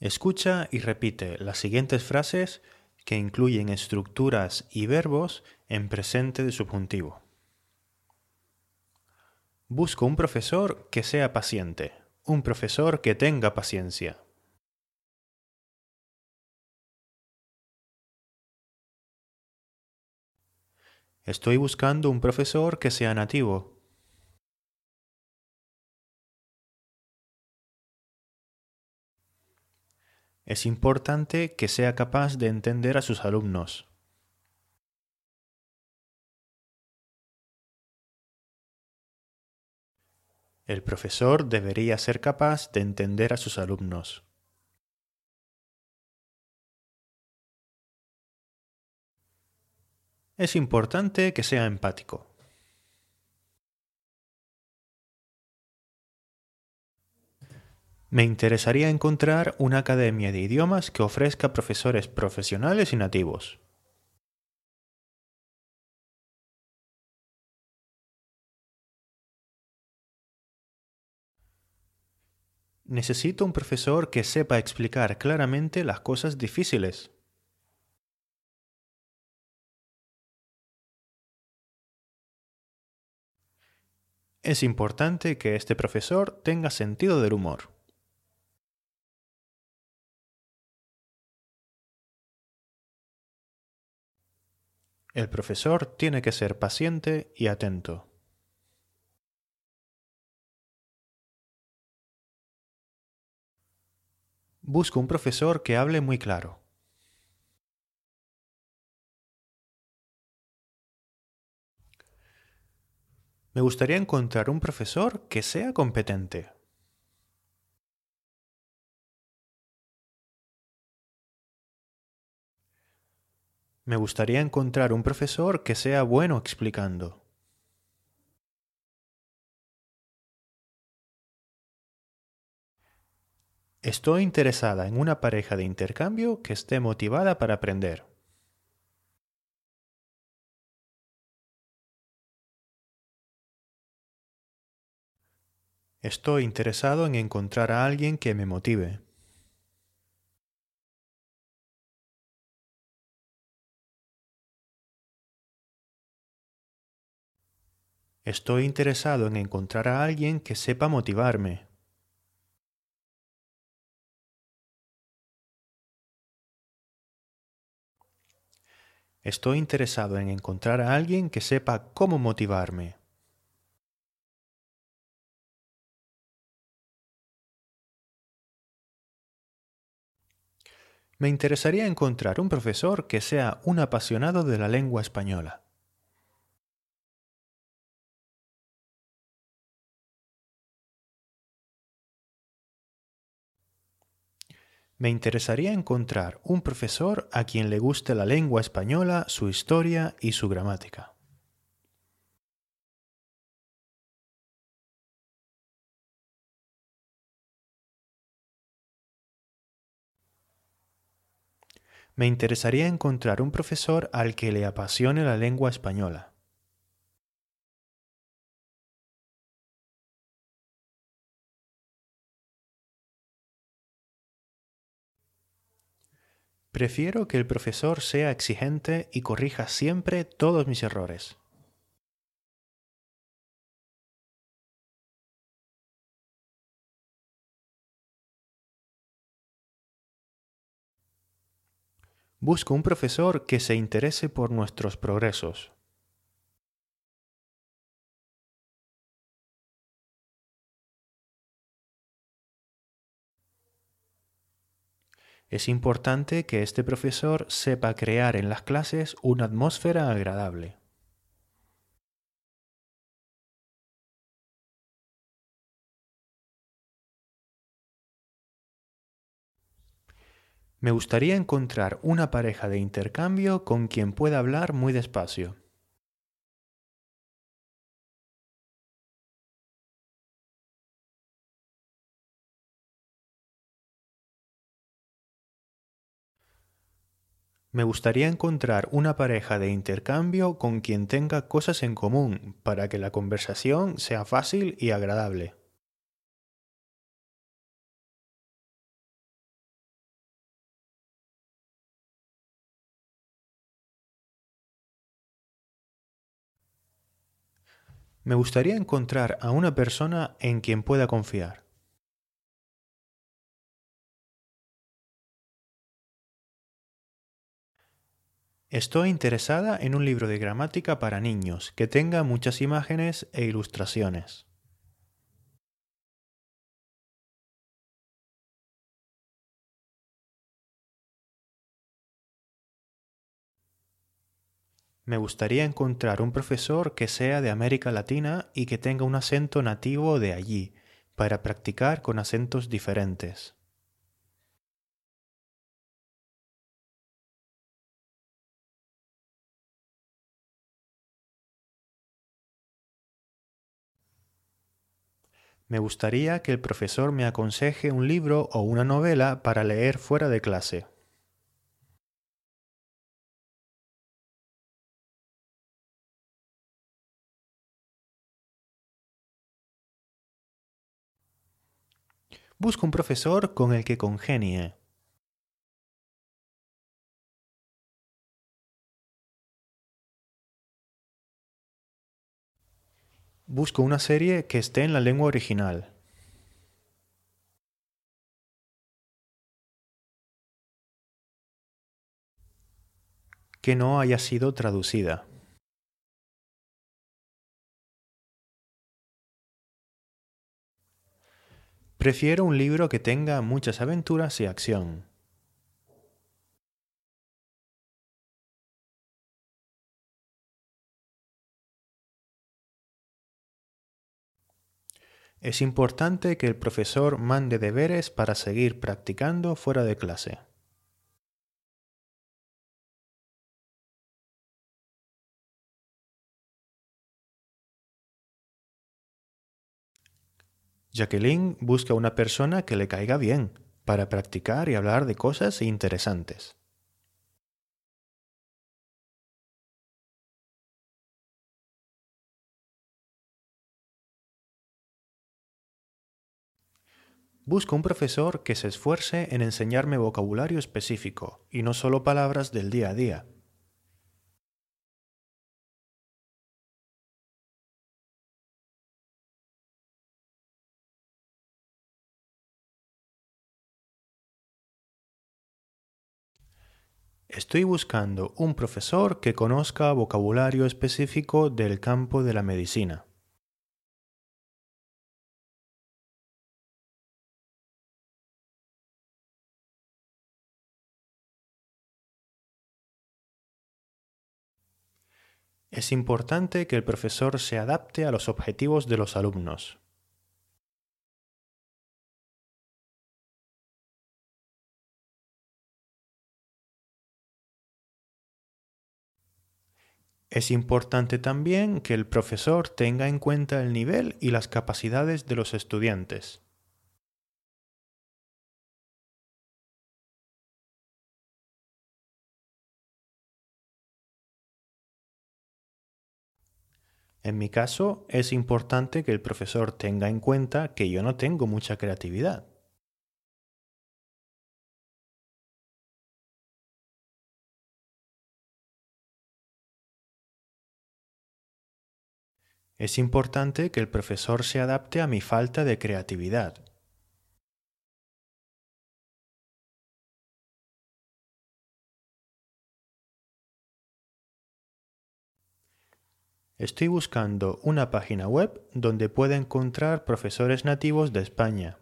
Escucha y repite las siguientes frases que incluyen estructuras y verbos en presente de subjuntivo. Busco un profesor que sea paciente, un profesor que tenga paciencia. Estoy buscando un profesor que sea nativo. Es importante que sea capaz de entender a sus alumnos. El profesor debería ser capaz de entender a sus alumnos. Es importante que sea empático. Me interesaría encontrar una academia de idiomas que ofrezca profesores profesionales y nativos. Necesito un profesor que sepa explicar claramente las cosas difíciles. Es importante que este profesor tenga sentido del humor. El profesor tiene que ser paciente y atento. Busco un profesor que hable muy claro. Me gustaría encontrar un profesor que sea competente. Me gustaría encontrar un profesor que sea bueno explicando. Estoy interesada en una pareja de intercambio que esté motivada para aprender. Estoy interesado en encontrar a alguien que me motive. Estoy interesado en encontrar a alguien que sepa motivarme. Estoy interesado en encontrar a alguien que sepa cómo motivarme. Me interesaría encontrar un profesor que sea un apasionado de la lengua española. Me interesaría encontrar un profesor a quien le guste la lengua española, su historia y su gramática. Me interesaría encontrar un profesor al que le apasione la lengua española. Prefiero que el profesor sea exigente y corrija siempre todos mis errores. Busco un profesor que se interese por nuestros progresos. Es importante que este profesor sepa crear en las clases una atmósfera agradable. Me gustaría encontrar una pareja de intercambio con quien pueda hablar muy despacio. Me gustaría encontrar una pareja de intercambio con quien tenga cosas en común para que la conversación sea fácil y agradable. Me gustaría encontrar a una persona en quien pueda confiar. Estoy interesada en un libro de gramática para niños que tenga muchas imágenes e ilustraciones. Me gustaría encontrar un profesor que sea de América Latina y que tenga un acento nativo de allí, para practicar con acentos diferentes. Me gustaría que el profesor me aconseje un libro o una novela para leer fuera de clase. Busco un profesor con el que congenie. Busco una serie que esté en la lengua original. Que no haya sido traducida. Prefiero un libro que tenga muchas aventuras y acción. Es importante que el profesor mande deberes para seguir practicando fuera de clase. Jacqueline busca una persona que le caiga bien, para practicar y hablar de cosas interesantes. Busco un profesor que se esfuerce en enseñarme vocabulario específico y no solo palabras del día a día. Estoy buscando un profesor que conozca vocabulario específico del campo de la medicina. Es importante que el profesor se adapte a los objetivos de los alumnos. Es importante también que el profesor tenga en cuenta el nivel y las capacidades de los estudiantes. En mi caso, es importante que el profesor tenga en cuenta que yo no tengo mucha creatividad. Es importante que el profesor se adapte a mi falta de creatividad. Estoy buscando una página web donde pueda encontrar profesores nativos de España.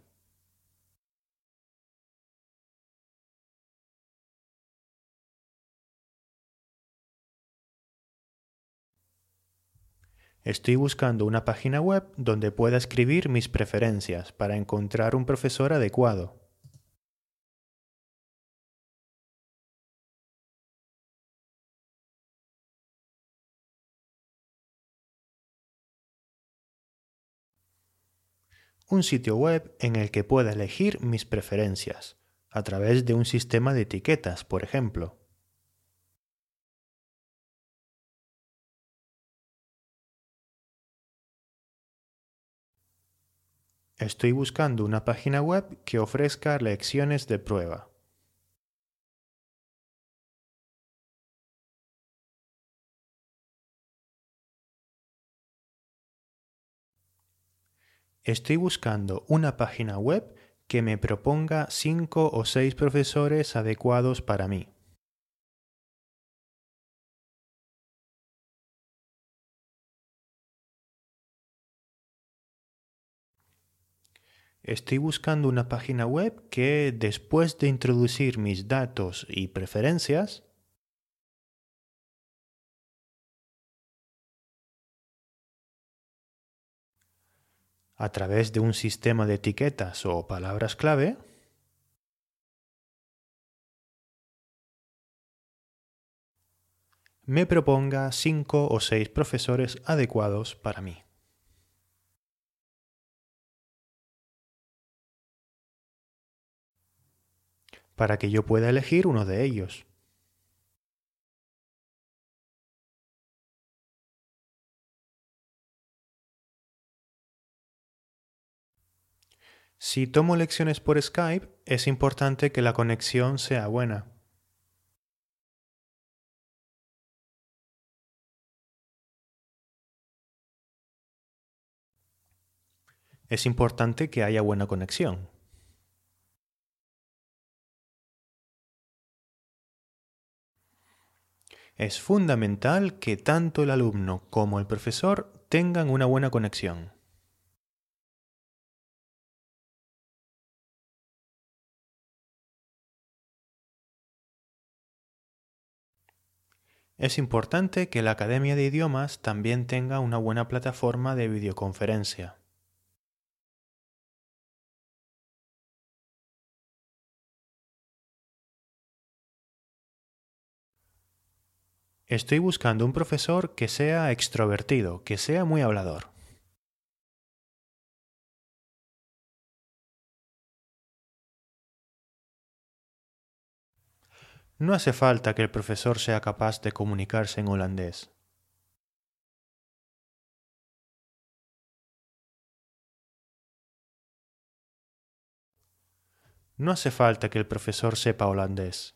Estoy buscando una página web donde pueda escribir mis preferencias para encontrar un profesor adecuado. Un sitio web en el que pueda elegir mis preferencias, a través de un sistema de etiquetas, por ejemplo. Estoy buscando una página web que ofrezca lecciones de prueba. Estoy buscando una página web que me proponga cinco o seis profesores adecuados para mí. Estoy buscando una página web que, después de introducir mis datos y preferencias, a través de un sistema de etiquetas o palabras clave, me proponga cinco o seis profesores adecuados para mí. para que yo pueda elegir uno de ellos. Si tomo lecciones por Skype, es importante que la conexión sea buena. Es importante que haya buena conexión. Es fundamental que tanto el alumno como el profesor tengan una buena conexión. Es importante que la Academia de Idiomas también tenga una buena plataforma de videoconferencia. Estoy buscando un profesor que sea extrovertido, que sea muy hablador. No hace falta que el profesor sea capaz de comunicarse en holandés. No hace falta que el profesor sepa holandés.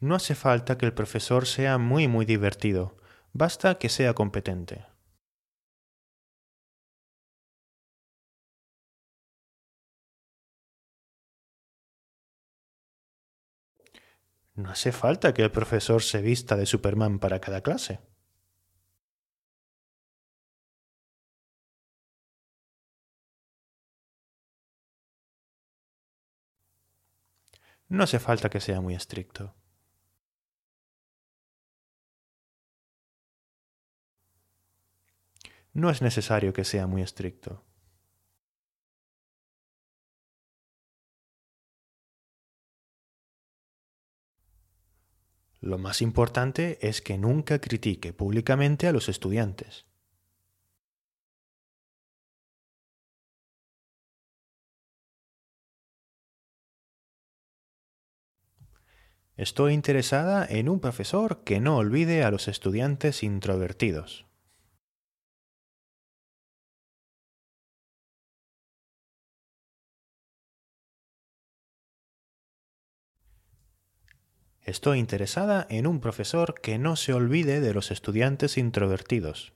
No hace falta que el profesor sea muy muy divertido, basta que sea competente. No hace falta que el profesor se vista de Superman para cada clase. No hace falta que sea muy estricto. no es necesario que sea muy estricto. Lo más importante es que nunca critique públicamente a los estudiantes. Estoy interesada en un profesor que no olvide a los estudiantes introvertidos. Estoy interesada en un profesor que no se olvide de los estudiantes introvertidos.